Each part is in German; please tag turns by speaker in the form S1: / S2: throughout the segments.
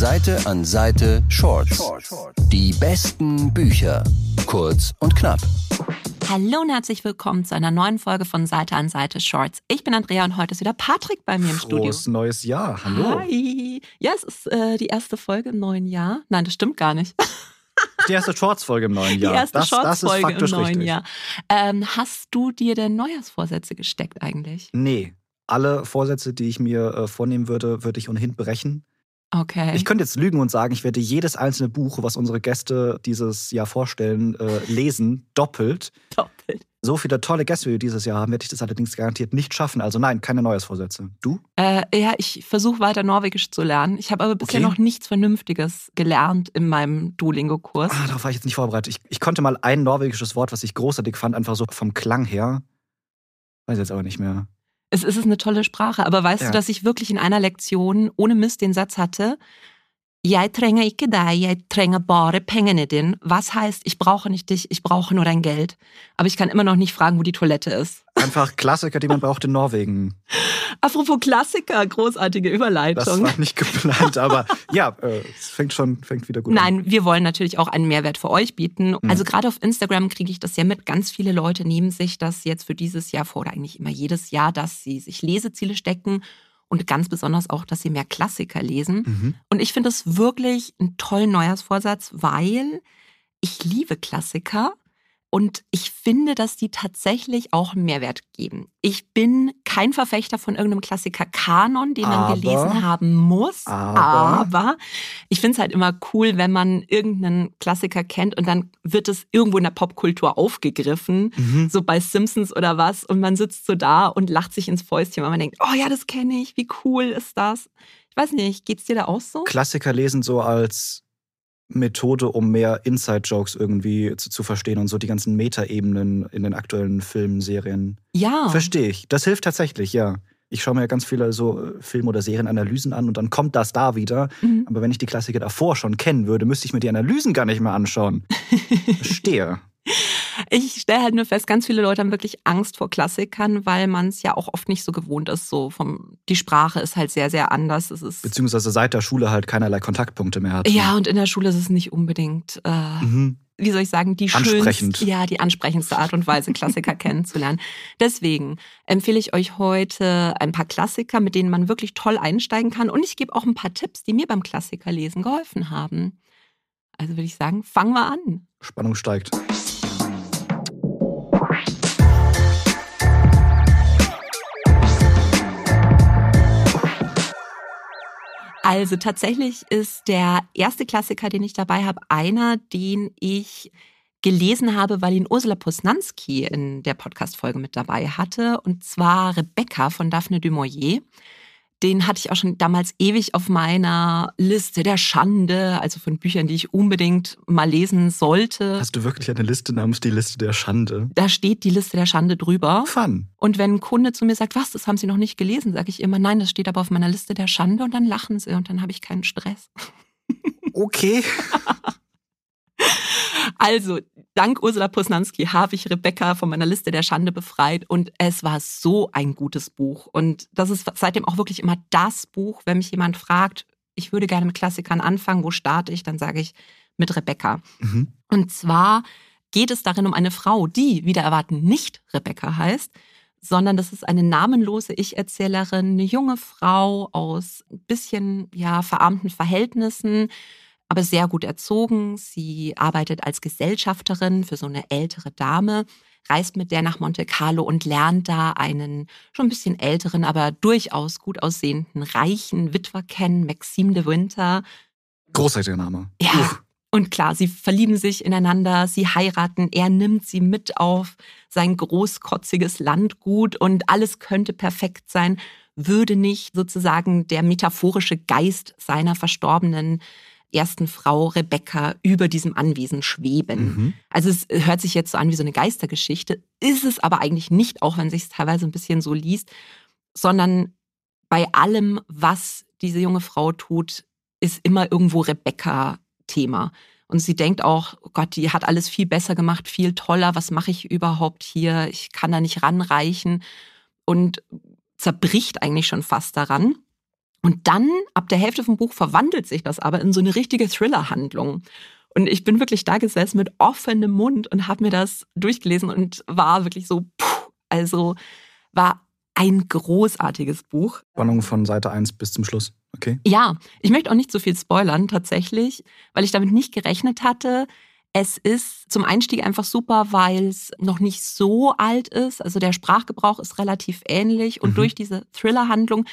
S1: Seite an Seite Shorts. Die besten Bücher. Kurz und knapp.
S2: Hallo und herzlich willkommen zu einer neuen Folge von Seite an Seite Shorts. Ich bin Andrea und heute ist wieder Patrick bei mir im Studio.
S3: Frohes neues Jahr. Hallo.
S2: Hi. Ja, es ist äh, die erste Folge im neuen Jahr. Nein, das stimmt gar nicht.
S3: Die erste Shorts-Folge im neuen Jahr.
S2: Die erste
S3: das, das ist
S2: Shorts-Folge im
S3: faktisch
S2: neuen
S3: richtig.
S2: Jahr. Ähm, hast du dir denn Neujahrsvorsätze gesteckt eigentlich?
S3: Nee, alle Vorsätze, die ich mir äh, vornehmen würde, würde ich ohnehin brechen.
S2: Okay.
S3: Ich könnte jetzt lügen und sagen, ich werde jedes einzelne Buch, was unsere Gäste dieses Jahr vorstellen, äh, lesen, doppelt.
S2: Doppelt.
S3: So viele tolle Gäste, wie wir dieses Jahr haben, werde ich das allerdings garantiert nicht schaffen. Also nein, keine Neujahrsvorsätze. Du?
S2: Äh, ja, ich versuche weiter Norwegisch zu lernen. Ich habe aber bisher
S3: Okay.
S2: noch nichts Vernünftiges gelernt in meinem Duolingo-Kurs.
S3: Ah, darauf war ich jetzt nicht vorbereitet. Ich, ich konnte mal ein norwegisches Wort, was ich großartig fand, einfach so vom Klang her. Weiß jetzt aber nicht mehr.
S2: Es ist eine tolle Sprache, aber weißt
S3: Ja.
S2: du, dass ich wirklich in einer Lektion ohne Mist den Satz hatte, Jeg trenger ikke deg, jeg trenger bare pengene din. Was heißt, ich brauche nicht dich, ich brauche nur dein Geld. Aber ich kann immer noch nicht fragen, wo die Toilette ist.
S3: Einfach Klassiker, die man braucht in Norwegen.
S2: Apropos Klassiker, großartige
S3: Das
S2: Überleitung.
S3: war nicht geplant, aber ja, äh, es fängt schon fängt wieder gut an.
S2: Nein, wir wollen natürlich auch einen Mehrwert für euch bieten.
S3: Mhm.
S2: Also gerade auf Instagram kriege ich das ja mit. Ganz viele Leute nehmen sich das jetzt für dieses Jahr vor, oder eigentlich immer jedes Jahr, dass sie sich Leseziele stecken und ganz besonders auch, dass sie mehr Klassiker lesen.
S3: Mhm.
S2: Und ich finde das wirklich einen tollen Neujahrsvorsatz, weil ich liebe Klassiker und ich finde, dass die tatsächlich auch einen Mehrwert geben. Ich bin kein Verfechter von irgendeinem Klassiker-Kanon, den man
S3: Aber-
S2: gelesen haben muss.
S3: Aber-
S2: aber ich finde es halt immer cool, wenn man irgendeinen Klassiker kennt und dann wird es irgendwo in der Popkultur aufgegriffen
S3: Mhm.
S2: so bei Simpsons oder was und man sitzt so da und lacht sich ins Fäustchen, weil man denkt, oh ja, das kenne ich, wie cool ist das? Ich weiß nicht, geht's dir da auch so?
S3: Klassiker lesen so als Methode, um mehr Inside-Jokes irgendwie zu, zu verstehen und so die ganzen Metaebenen in den aktuellen Filmen, Serien.
S2: Ja.
S3: Verstehe ich. Das hilft tatsächlich, ja. Ich schaue mir ja ganz viele so äh, Film- oder Serienanalysen an und dann kommt das da wieder.
S2: Mhm.
S3: Aber wenn ich die Klassiker davor schon kennen würde, müsste ich mir die Analysen gar nicht mehr anschauen. Verstehe.
S2: Ich stelle halt nur fest, ganz viele Leute haben wirklich Angst vor Klassikern, weil man es ja auch oft nicht so gewohnt ist. So vom, die Sprache ist halt sehr, sehr anders. Es ist,
S3: Beziehungsweise seit der Schule halt keinerlei Kontaktpunkte mehr hat.
S2: ja, und in der Schule ist es nicht unbedingt, äh,
S3: Mhm.
S2: wie soll ich sagen, die
S3: Ansprechend.
S2: schönste, ja, die ansprechendste Art und Weise, Klassiker kennenzulernen. Deswegen empfehle ich euch heute ein paar Klassiker, mit denen man wirklich toll einsteigen kann. Und ich gebe auch ein paar Tipps, die mir beim Klassikerlesen geholfen haben. Also würde ich sagen, fangen wir an.
S3: Spannung steigt.
S2: Also tatsächlich ist der erste Klassiker, den ich dabei habe, einer, den ich gelesen habe, weil ihn Ursula Posnanski in der Podcast-Folge mit dabei hatte. Und zwar Rebecca von Daphne du Maurier. Den hatte ich auch schon damals ewig auf meiner Liste der Schande, also von Büchern, die ich unbedingt mal lesen sollte.
S3: Hast du wirklich eine Liste namens die Liste der Schande?
S2: Da steht die Liste der Schande drüber.
S3: Fun.
S2: Und wenn ein Kunde zu mir sagt, was, das haben Sie noch nicht gelesen, sage ich immer, nein, das steht aber auf meiner Liste der Schande und dann lachen sie und dann habe ich keinen Stress.
S3: Okay.
S2: Also, dank Ursula Posnanski habe ich Rebecca von meiner Liste der Schande befreit und es war so ein gutes Buch. Und das ist seitdem auch wirklich immer das Buch, wenn mich jemand fragt, ich würde gerne mit Klassikern anfangen, wo starte ich, dann sage ich mit Rebecca.
S3: Mhm.
S2: Und zwar geht es darin um eine Frau, die, wieder erwarten, nicht Rebecca heißt, sondern das ist eine namenlose Ich-Erzählerin, eine junge Frau aus ein bisschen ja, verarmten Verhältnissen, aber sehr gut erzogen. Sie arbeitet als Gesellschafterin für so eine ältere Dame, reist mit der nach Monte Carlo und lernt da einen schon ein bisschen älteren, aber durchaus gut aussehenden, reichen Witwer kennen, Maxime de Winter.
S3: Großartiger Name.
S2: Ja.
S3: Uff.
S2: Und klar, sie verlieben sich ineinander, sie heiraten, er nimmt sie mit auf sein großkotziges Landgut und alles könnte perfekt sein, würde nicht sozusagen der metaphorische Geist seiner verstorbenen ersten Frau Rebecca über diesem Anwesen schweben.
S3: Mhm.
S2: Also es hört sich jetzt so an wie so eine Geistergeschichte, ist es aber eigentlich nicht, auch wenn sich teilweise ein bisschen so liest, sondern bei allem, was diese junge Frau tut, ist immer irgendwo Rebecca Thema. Und sie denkt auch, oh Gott, die hat alles viel besser gemacht, viel toller, was mache ich überhaupt hier? Ich kann da nicht ranreichen und zerbricht eigentlich schon fast daran. Und dann, ab der Hälfte vom Buch, verwandelt sich das aber in so eine richtige Thriller-Handlung. Und ich bin wirklich da gesessen mit offenem Mund und habe mir das durchgelesen und war wirklich so, puh, also war ein großartiges Buch.
S3: Spannung von Seite 1 bis zum Schluss. Okay.
S2: Ja, ich möchte auch nicht so viel spoilern tatsächlich, weil ich damit nicht gerechnet hatte. Es ist zum Einstieg einfach super, weil es noch nicht so alt ist. Also der Sprachgebrauch ist relativ ähnlich und mhm. durch diese Thriller-Handlung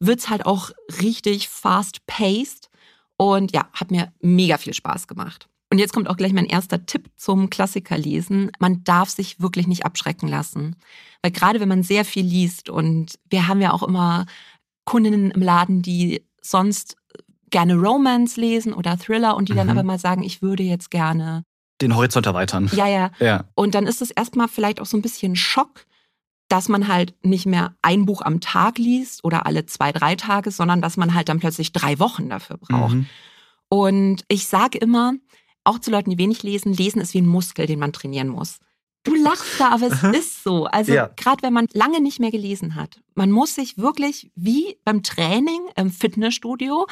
S2: wird es halt auch richtig fast-paced. Und ja, hat mir mega viel Spaß gemacht. Und jetzt kommt auch gleich mein erster Tipp zum Klassikerlesen. Man darf sich wirklich nicht abschrecken lassen. Weil gerade wenn man sehr viel liest und wir haben ja auch immer Kundinnen im Laden, die sonst gerne Romance lesen oder Thriller und die mhm. dann aber mal sagen, ich würde jetzt gerne
S3: den Horizont erweitern.
S2: Ja, ja. ja. Und dann ist es erstmal vielleicht auch so ein bisschen Schock, dass man halt nicht mehr ein Buch am Tag liest oder alle zwei, drei Tage, sondern dass man halt dann plötzlich drei Wochen dafür braucht. Mhm. Und ich sage immer, auch zu Leuten, die wenig lesen, lesen ist wie ein Muskel, den man trainieren muss. Du lachst da, aber es ist so. Also ja. gerade wenn man lange nicht mehr gelesen hat, man muss sich wirklich wie beim Training im Fitnessstudio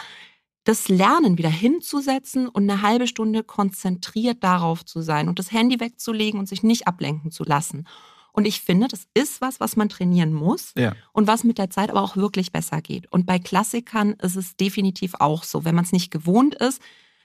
S2: das Lernen wieder hinzusetzen und eine halbe Stunde konzentriert darauf zu sein und das Handy wegzulegen und sich nicht ablenken zu lassen. Und ich finde, das ist was, was man trainieren muss ja. und was mit der Zeit aber auch wirklich besser geht. Und bei Klassikern ist es definitiv auch so. Wenn man es nicht gewohnt ist,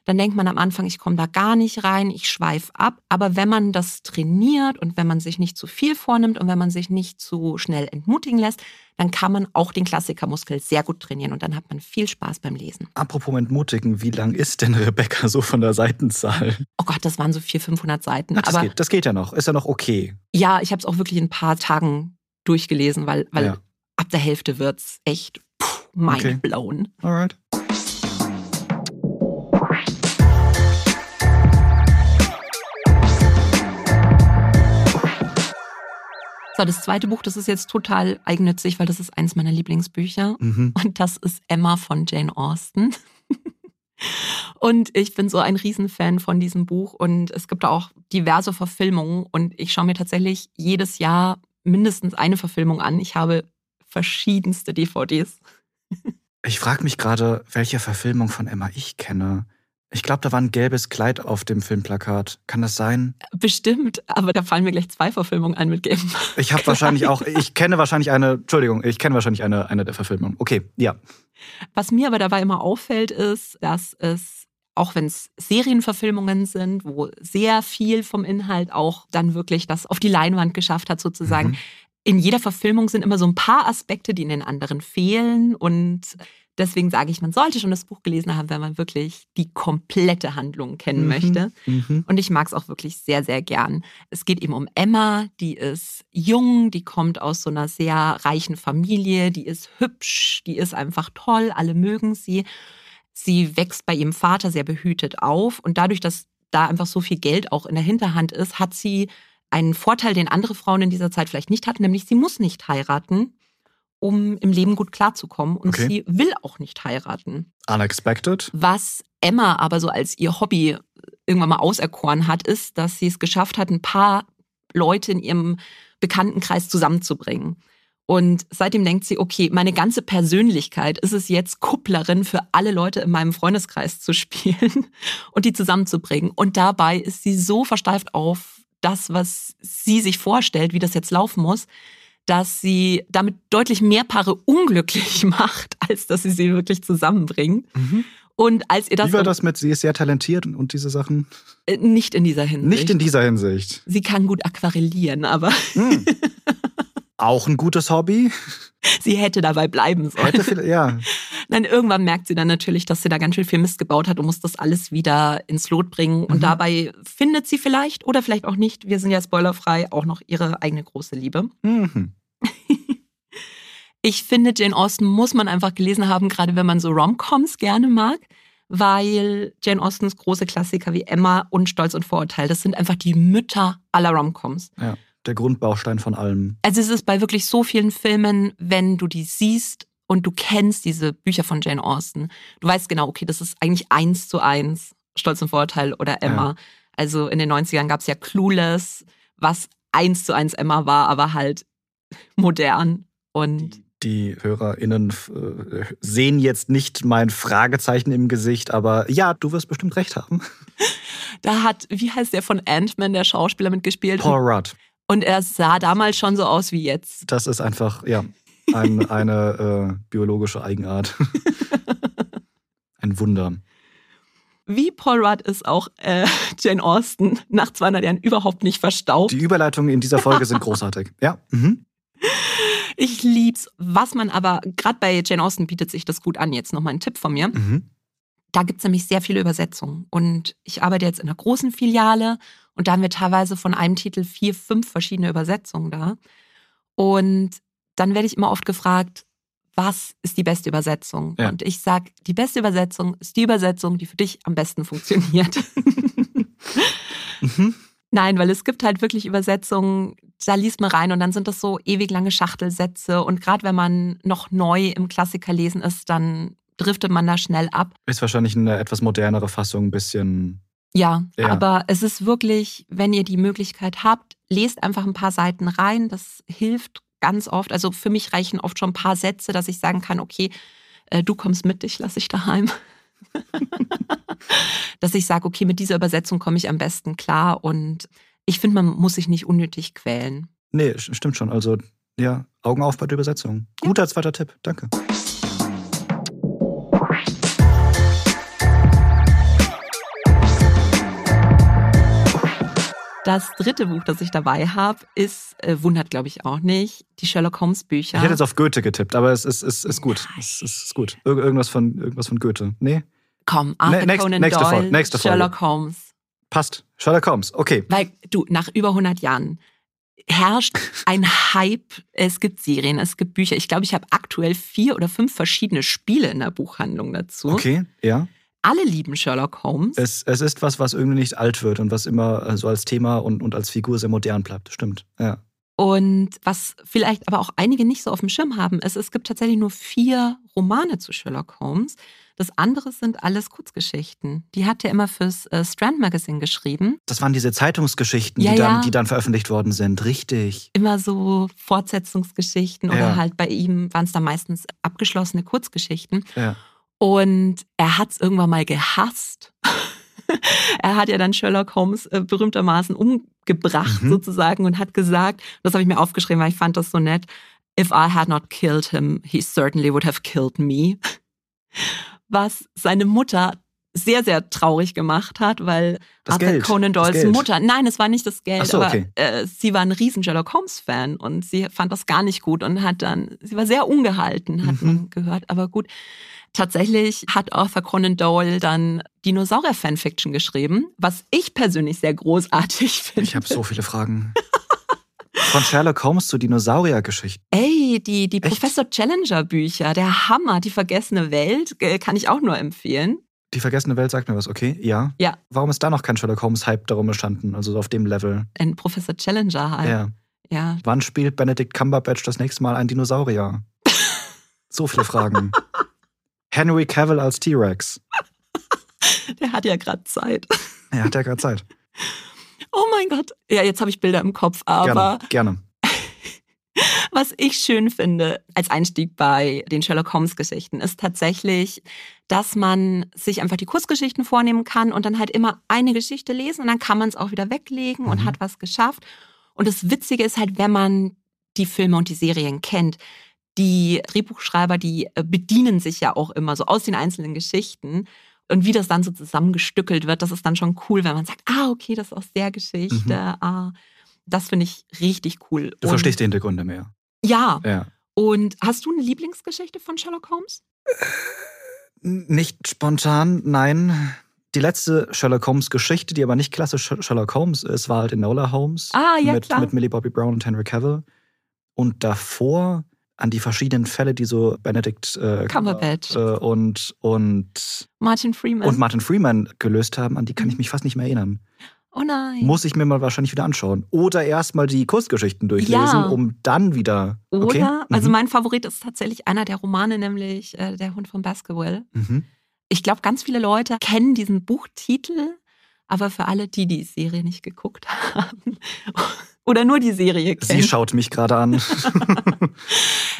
S2: dann denkt man am Anfang, ich komme da gar nicht rein, ich schweife ab. Aber wenn man das trainiert und wenn man sich nicht zu viel vornimmt und wenn man sich nicht zu schnell entmutigen lässt, dann kann man auch den Klassikermuskel sehr gut trainieren und dann hat man viel Spaß beim Lesen.
S3: Apropos entmutigen, wie lang ist denn Rebecca so von der Seitenzahl?
S2: Oh Gott, das waren so 400, 500 Seiten.
S3: Ach, das, aber geht, das geht ja noch, ist ja noch okay.
S2: Ja, ich habe es auch wirklich in ein paar Tagen durchgelesen, weil, weil ja. ab der Hälfte wird es echt mindblown. Okay. Alright. So, das zweite Buch, das ist jetzt total eigennützig, weil das ist eins meiner Lieblingsbücher. Mhm. Und das ist Emma von Jane Austen. und ich bin so ein Riesenfan von diesem Buch. Und es gibt auch diverse Verfilmungen. Und ich schaue mir tatsächlich jedes Jahr mindestens eine Verfilmung an. Ich habe verschiedenste DVDs.
S3: ich frage mich gerade, welche Verfilmung von Emma ich kenne. Ich glaube, da war ein gelbes Kleid auf dem Filmplakat. Kann das sein?
S2: Bestimmt, aber da fallen mir gleich zwei Verfilmungen ein mit gelbem.
S3: Ich habe wahrscheinlich auch, ich kenne wahrscheinlich eine, Entschuldigung, ich kenne wahrscheinlich eine, eine der Verfilmungen. Okay, ja.
S2: Was mir aber dabei immer auffällt, ist, dass es, auch wenn es Serienverfilmungen sind, wo sehr viel vom Inhalt auch dann wirklich das auf die Leinwand geschafft hat, sozusagen, mhm. in jeder Verfilmung sind immer so ein paar Aspekte, die in den anderen fehlen und Deswegen sage ich, man sollte schon das Buch gelesen haben, wenn man wirklich die komplette Handlung kennen mhm. möchte. Mhm. Und ich mag es auch wirklich sehr, sehr gern. Es geht eben um Emma, die ist jung, die kommt aus so einer sehr reichen Familie, die ist hübsch, die ist einfach toll, alle mögen sie. Sie wächst bei ihrem Vater sehr behütet auf und dadurch, dass da einfach so viel Geld auch in der Hinterhand ist, hat sie einen Vorteil, den andere Frauen in dieser Zeit vielleicht nicht hatten, nämlich sie muss nicht heiraten um im Leben gut klarzukommen. Und okay. sie will auch nicht heiraten.
S3: Unexpected.
S2: Was Emma aber so als ihr Hobby irgendwann mal auserkoren hat, ist, dass sie es geschafft hat, ein paar Leute in ihrem Bekanntenkreis zusammenzubringen. Und seitdem denkt sie, okay, meine ganze Persönlichkeit ist es jetzt, Kupplerin für alle Leute in meinem Freundeskreis zu spielen und die zusammenzubringen. Und dabei ist sie so versteift auf das, was sie sich vorstellt, wie das jetzt laufen muss, dass sie damit deutlich mehr Paare unglücklich macht, als dass sie sie wirklich zusammenbringt. Mhm. Und als ihr das.
S3: Wie war das mit, sie ist sehr talentiert und diese Sachen?
S2: Äh, nicht in dieser Hinsicht.
S3: Nicht in dieser Hinsicht.
S2: Sie kann gut aquarellieren, aber. Mhm.
S3: Auch ein gutes Hobby.
S2: Sie hätte dabei bleiben sollen. Hätte viel, ja. Nein, irgendwann merkt sie dann natürlich, dass sie da ganz schön viel Mist gebaut hat und muss das alles wieder ins Lot bringen. Und mhm. dabei findet sie vielleicht oder vielleicht auch nicht, wir sind ja spoilerfrei, auch noch ihre eigene große Liebe. Mhm. ich finde, Jane Austen muss man einfach gelesen haben, gerade wenn man so Romcoms gerne mag, weil Jane Austens große Klassiker wie Emma und Stolz und Vorurteil, das sind einfach die Mütter aller Romcoms.
S3: Ja, der Grundbaustein von allem.
S2: Also es ist bei wirklich so vielen Filmen, wenn du die siehst und du kennst diese Bücher von Jane Austen, du weißt genau, okay, das ist eigentlich eins zu eins Stolz und Vorurteil oder Emma. Ja. Also in den 90ern gab es ja Clueless, was eins zu eins Emma war, aber halt modern und
S3: Die HörerInnen äh, sehen jetzt nicht mein Fragezeichen im Gesicht, aber ja, du wirst bestimmt recht haben.
S2: Da hat, wie heißt der von Ant-Man, der Schauspieler mitgespielt?
S3: Paul Rudd.
S2: Und er sah damals schon so aus wie jetzt.
S3: Das ist einfach, ja, ein, eine äh, biologische Eigenart. ein Wunder.
S2: Wie Paul Rudd ist auch äh, Jane Austen nach 200 Jahren überhaupt nicht verstaubt.
S3: Die Überleitungen in dieser Folge sind großartig. Ja. Mhm.
S2: Ich lieb's. Was man aber, gerade bei Jane Austen bietet sich das gut an. Jetzt nochmal ein Tipp von mir.
S3: Mhm.
S2: Da gibt's nämlich sehr viele Übersetzungen. Und ich arbeite jetzt in einer großen Filiale und da haben wir teilweise von einem Titel vier, fünf verschiedene Übersetzungen da. Und dann werde ich immer oft gefragt, was ist die beste Übersetzung?
S3: Ja.
S2: Und ich sage, die beste Übersetzung ist die Übersetzung, die für dich am besten funktioniert.
S3: Mhm.
S2: Nein, weil es gibt halt wirklich Übersetzungen, da liest man rein und dann sind das so ewig lange Schachtelsätze. Und gerade wenn man noch neu im Klassiker lesen ist, dann driftet man da schnell ab.
S3: Ist wahrscheinlich eine etwas modernere Fassung, ein bisschen.
S2: Ja,
S3: Ja.
S2: aber es ist wirklich, wenn ihr die Möglichkeit habt, lest einfach ein paar Seiten rein. Das hilft ganz oft. Also für mich reichen oft schon ein paar Sätze, dass ich sagen kann, okay, äh, du kommst mit, dich lasse ich daheim. dass ich sage, okay, mit dieser Übersetzung komme ich am besten klar und ich finde, man muss sich nicht unnötig quälen.
S3: Nee, st- stimmt schon. Also, ja, Augen auf bei der Übersetzung. Guter zweiter Tipp. Danke.
S2: Das dritte Buch, das ich dabei habe, ist, äh, wundert glaube ich auch nicht, die Sherlock Holmes Bücher.
S3: Ich hätte jetzt auf Goethe getippt, aber es ist, ist, ist gut. Es ist, ist gut. Ir irgendwas, von, irgendwas von Goethe. Nee?
S2: Komm, Arthur
S3: Ne-
S2: Conan
S3: nächste
S2: Doyle,
S3: Folge, nächste Folge.
S2: Sherlock Holmes.
S3: Passt. Sherlock Holmes. Okay.
S2: Weil du, nach über 100 Jahren herrscht ein Hype. Es gibt Serien, es gibt Bücher. Ich glaube, ich habe aktuell vier oder fünf verschiedene Spiele in der Buchhandlung dazu.
S3: Okay, ja.
S2: Alle lieben Sherlock Holmes.
S3: Es, es ist was, was irgendwie nicht alt wird und was immer äh, so als Thema und, und als Figur sehr modern bleibt. Stimmt. Ja.
S2: Und was vielleicht aber auch einige nicht so auf dem Schirm haben, ist, es gibt tatsächlich nur vier Romane zu Sherlock Holmes. Das andere sind alles Kurzgeschichten. Die hat er immer fürs äh, Strand Magazine geschrieben.
S3: Das waren diese Zeitungsgeschichten,
S2: Ja,
S3: die, dann,
S2: ja.
S3: die dann veröffentlicht worden sind. Richtig.
S2: Immer so Fortsetzungsgeschichten oder
S3: Ja.
S2: halt bei ihm waren es dann meistens abgeschlossene Kurzgeschichten.
S3: Ja.
S2: Und er hat es irgendwann mal gehasst. er hat ja dann Sherlock Holmes äh, berühmtermaßen umgebracht
S3: Mhm.
S2: sozusagen und hat gesagt, das habe ich mir aufgeschrieben, weil ich fand das so nett, if I had not killed him, he certainly would have killed me. Was seine Mutter sehr, sehr traurig gemacht hat, weil
S3: Das
S2: Arthur
S3: Geld,
S2: Conan Doyles. Mutter, nein, es war nicht das Geld,
S3: so,
S2: aber
S3: okay.
S2: äh, sie war ein riesen Sherlock Holmes-Fan und sie fand das gar nicht gut und hat dann, sie war sehr ungehalten, hat
S3: Mhm.
S2: man gehört, aber gut. Tatsächlich hat Arthur Conan Doyle dann Dinosaurier-Fanfiction geschrieben, was ich persönlich sehr großartig finde.
S3: Ich habe so viele Fragen. Von Sherlock Holmes zu Dinosauriergeschichten.
S2: Ey, die, die
S3: Echt?
S2: Professor Challenger Bücher, der Hammer, die vergessene Welt, äh, kann ich auch nur empfehlen.
S3: Die vergessene Welt sagt mir was, okay? Ja.
S2: Ja.
S3: Warum ist da noch kein Sherlock Holmes-Hype darum entstanden? Also so auf dem Level.
S2: Ein Professor Challenger halt.
S3: Ja.
S2: ja.
S3: Wann spielt Benedict Cumberbatch das nächste Mal ein Dinosaurier? so viele Fragen. Henry Cavill als T-Rex.
S2: Der hat ja gerade Zeit.
S3: Er hat ja gerade Zeit.
S2: Oh mein Gott. Ja, jetzt habe ich Bilder im Kopf, aber
S3: Gerne. Gerne.
S2: Was ich schön finde als Einstieg bei den Sherlock Holmes Geschichten ist tatsächlich, dass man sich einfach die Kurzgeschichten vornehmen kann und dann halt immer eine Geschichte lesen und dann kann man es auch wieder weglegen und
S3: Mhm.
S2: hat was geschafft. Und das Witzige ist halt, wenn man die Filme und die Serien kennt, die Drehbuchschreiber, die äh, bedienen sich ja auch immer so aus den einzelnen Geschichten. Und wie das dann so zusammengestückelt wird, das ist dann schon cool, wenn man sagt, ah, okay, das ist aus der Geschichte.
S3: Mhm.
S2: Ah, das finde ich richtig cool.
S3: Du
S2: Und-
S3: verstehst die Hintergründe mehr.
S2: ja.
S3: Ja.
S2: Und hast du eine Lieblingsgeschichte von Sherlock Holmes?
S3: N- Nicht spontan, nein. Die letzte Sherlock Holmes-Geschichte, die aber nicht klassisch Sherlock Holmes ist, war halt Enola Holmes.
S2: Ah, ja,
S3: mit,
S2: klar.
S3: mit Millie Bobby Brown und Henry Cavill. Und davor an die verschiedenen Fälle, die so Benedict äh,
S2: Cumberbatch.
S3: äh, und, und,
S2: Martin Freeman.
S3: und Martin Freeman gelöst haben, an die kann ich mich fast nicht mehr erinnern.
S2: oh nein.
S3: Muss ich mir mal wahrscheinlich wieder anschauen. Oder erstmal die Kurzgeschichten durchlesen,
S2: Ja.
S3: um dann wieder.
S2: Oder,
S3: Okay?
S2: also
S3: Mhm.
S2: mein Favorit ist tatsächlich einer der Romane, nämlich äh, Der Hund von Baskerville.
S3: Mhm.
S2: Ich glaube, ganz viele Leute kennen diesen Buchtitel, aber für alle, die die Serie nicht geguckt haben oder nur die Serie kennt.
S3: Sie schaut mich gerade an.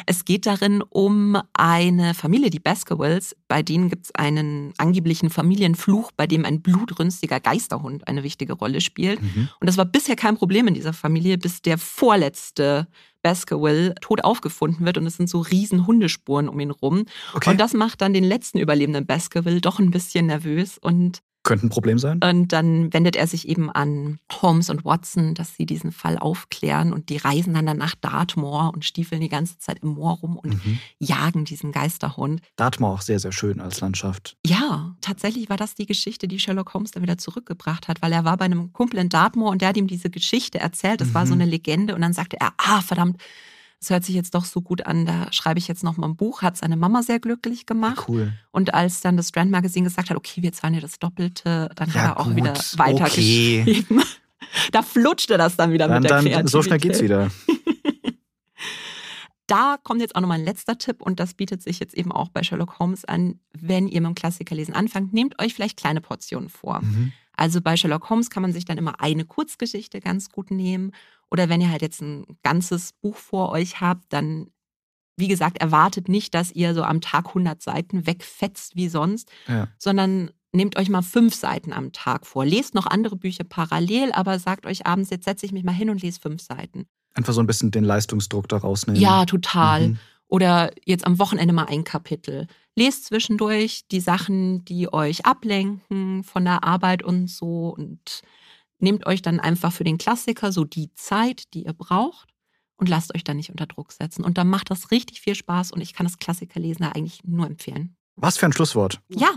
S2: es geht darin um eine Familie, die Baskervilles. Bei denen gibt es einen angeblichen Familienfluch, bei dem ein blutrünstiger Geisterhund eine wichtige Rolle spielt. Mhm. Und das war bisher kein Problem in dieser Familie, bis der vorletzte Baskerville tot aufgefunden wird und es sind so riesen Hundespuren um ihn rum. Okay. Und das macht dann den letzten Überlebenden Baskerville doch ein bisschen nervös und
S3: könnte ein Problem sein.
S2: Und dann wendet er sich eben an Holmes und Watson, dass sie diesen Fall aufklären und die reisen dann, nach Dartmoor und stiefeln die ganze Zeit im Moor rum und mhm. jagen diesen Geisterhund.
S3: Dartmoor auch sehr, sehr schön als Landschaft.
S2: Ja, tatsächlich war das die Geschichte, die Sherlock Holmes dann wieder zurückgebracht hat, weil er war bei einem Kumpel in Dartmoor und der hat ihm diese Geschichte erzählt. Das mhm. war so mhm. eine Legende und dann sagte er, ah, verdammt, es hört sich jetzt doch so gut an, da schreibe ich jetzt noch mal ein Buch, hat seine Mama sehr glücklich gemacht.
S3: Cool.
S2: Und als dann das Strand Magazine gesagt hat, okay, wir zahlen dir das Doppelte, dann ja, hat er auch gut, wieder weitergeschrieben. Okay. da flutschte das dann wieder dann, mit der dann.
S3: So schnell geht's wieder.
S2: da kommt jetzt auch nochmal ein letzter Tipp und das bietet sich jetzt eben auch bei Sherlock Holmes an. Wenn ihr mit dem Klassikerlesen anfangt, nehmt euch vielleicht kleine Portionen vor. Mhm. Also bei Sherlock Holmes kann man sich dann immer eine Kurzgeschichte ganz gut nehmen. Oder wenn ihr halt jetzt ein ganzes Buch vor euch habt, dann, wie gesagt, erwartet nicht, dass ihr so am Tag 100 Seiten wegfetzt wie sonst, ja. sondern nehmt euch mal fünf Seiten am Tag vor. Lest noch andere Bücher parallel, aber sagt euch abends, jetzt setze ich mich mal hin und lese fünf Seiten.
S3: Einfach so ein bisschen den Leistungsdruck da rausnehmen.
S2: Ja, total. Mhm. Oder jetzt am Wochenende mal ein Kapitel. Lest zwischendurch die Sachen, die euch ablenken von der Arbeit und so und nehmt euch dann einfach für den Klassiker so die Zeit, die ihr braucht und lasst euch dann nicht unter Druck setzen. Und dann macht das richtig viel Spaß und ich kann das Klassikerlesen da eigentlich nur empfehlen.
S3: Was für ein Schlusswort.
S2: Ja.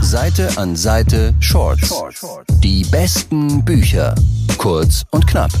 S1: Seite an Seite Shorts. Die besten Bücher. Kurz und knapp.